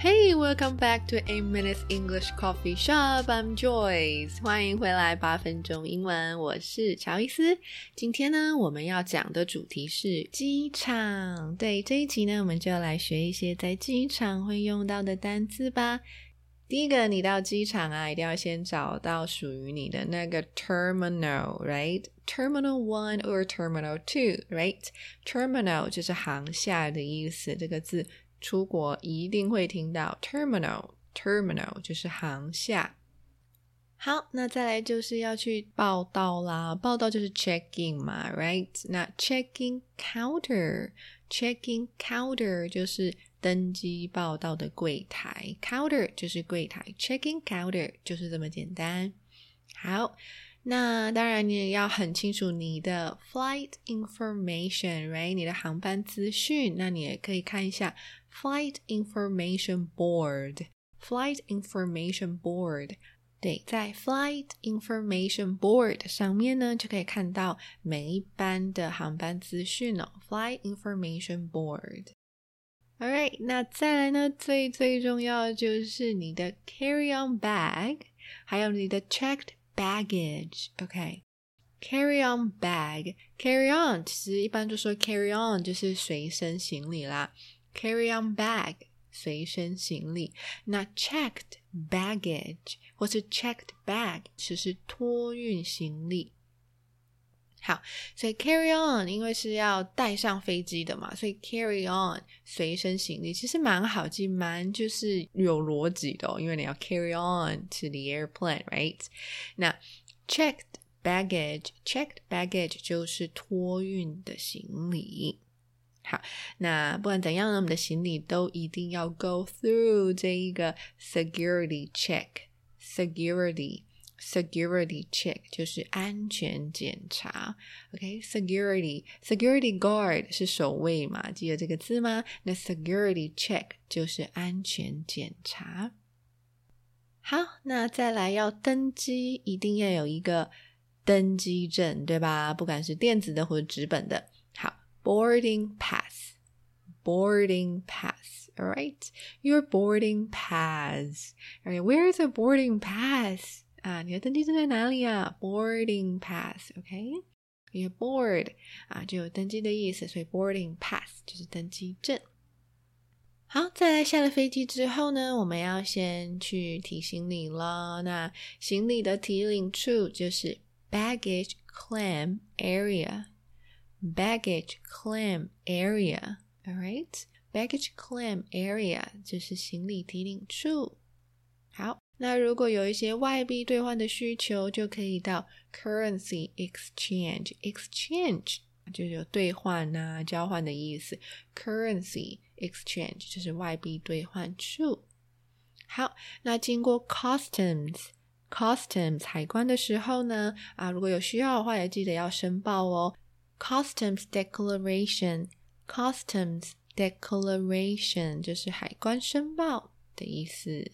Hey, welcome back to A Minute English Coffee Shop. I'm Joyce. 欢迎回来八分钟英文，我是乔伊斯。今天呢，我们要讲的主题是机场。对，这一集呢，我们就来学一些在机场会用到的单词吧。第一个，你到机场啊，一定要先找到属于你的那个 terminal, right? Terminal one or terminal two, right? Terminal 就是航下的意思，这个字。出国一定会听到 terminal，terminal 就是航下。好，那再来就是要去报到啦，报到就是 check in 嘛，right？那 check in counter，check in counter 就是登机报到的柜台，counter 就是柜台，check in counter 就是这么简单。好。那当然，你也要很清楚你的 flight information，right？你的航班资讯。那你也可以看一下 flight information board，flight information board。对，在 flight information board 上面呢，就可以看到每一班的航班资讯哦。flight information board。All right，那再来呢，最最重要的就是你的 carry on bag，还有你的 checked。baggage. Okay. Carry on bag, carry on 其实一般就说 carry on 就是随身行李啦。 Carry on bag 随身行李，那 checked baggage 或是 checked bag 其实托运行李。好，所以 carry on 因为是要带上飞机的嘛，所以 carry on 随身行李其实蛮好记，蛮就是有逻辑的哦，因为你要 carry on to the airplane，right？那 checked baggage，checked baggage 就是托运的行李。 好，那不管怎样呢，我们的行李都一定要 go through 这一个 security check，security。Security check 就是安全检查，OK？Security security guard 是守卫嘛？记得这个字吗？那 security check 就是安全检查。好，那再来要登机，一定要有一个登机证，对吧？不管是电子的或者纸本的。好，boarding pass，boarding pass，all right？Your boarding pass，right？Where is the boarding pass？啊，你的登机证在哪里啊？Boarding pass，OK？因为 board 啊就有登机的意思，所以 boarding pass 就是登机证。好，再来下了飞机之后呢，我们要先去提行李了。那行李的提领处就是 baggage claim Baggage claim area，all right？baggage claim area 就是行李提领处。好。那如果有一些外币兑换的需求，就可以到 currency exchange，exchange 就有兑换啊、交换的意思。currency exchange 就是外币兑换处。好，那经过 customs，customs 海关的时候呢，啊，如果有需要的话，也记得要申报哦。customs declaration，customs declaration 就是海关申报的意思。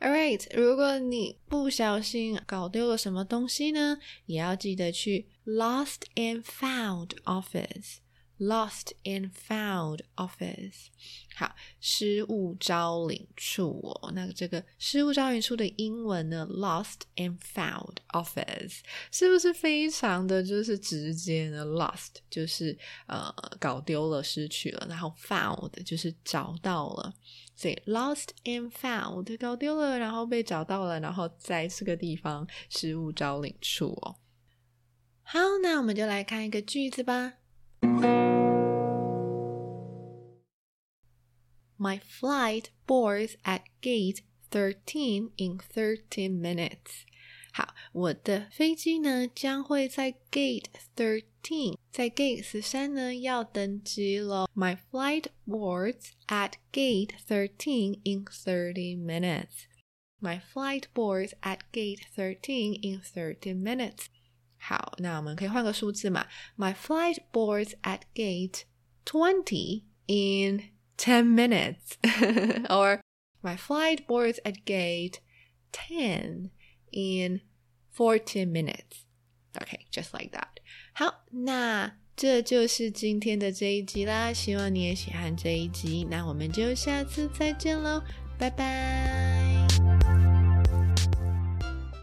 Alright，如果你不小心搞丢了什么东西呢，也要记得去 Lost and Found Office。 Lost and Found Office，好，失物招领处哦。那这个失物招领处的英文呢？Lost and Found Office，是不是非常的就是直接呢？Lost 就是呃搞丢了、失去了，然后 Found 就是找到了。所以 lost and found 搞丢了，然后被找到了，然后在这个地方失物招领处哦。好，那我们就来看一个句子吧。My flight boards at gate thirteen in thirteen minutes。好，我的飞机呢将会在 gate thirteen，在 gate 十三呢要登机喽。My flight boards at gate thirteen in thirty minutes. My flight boards at gate thirteen in thirty minutes. 好，那我们可以换个数字嘛？My flight boards at gate twenty in ten minutes, or my flight boards at gate ten in fourteen minutes. Okay, just like that. 好，那这就是今天的这一集啦。希望你也喜欢这一集。那我们就下次再见喽，拜拜。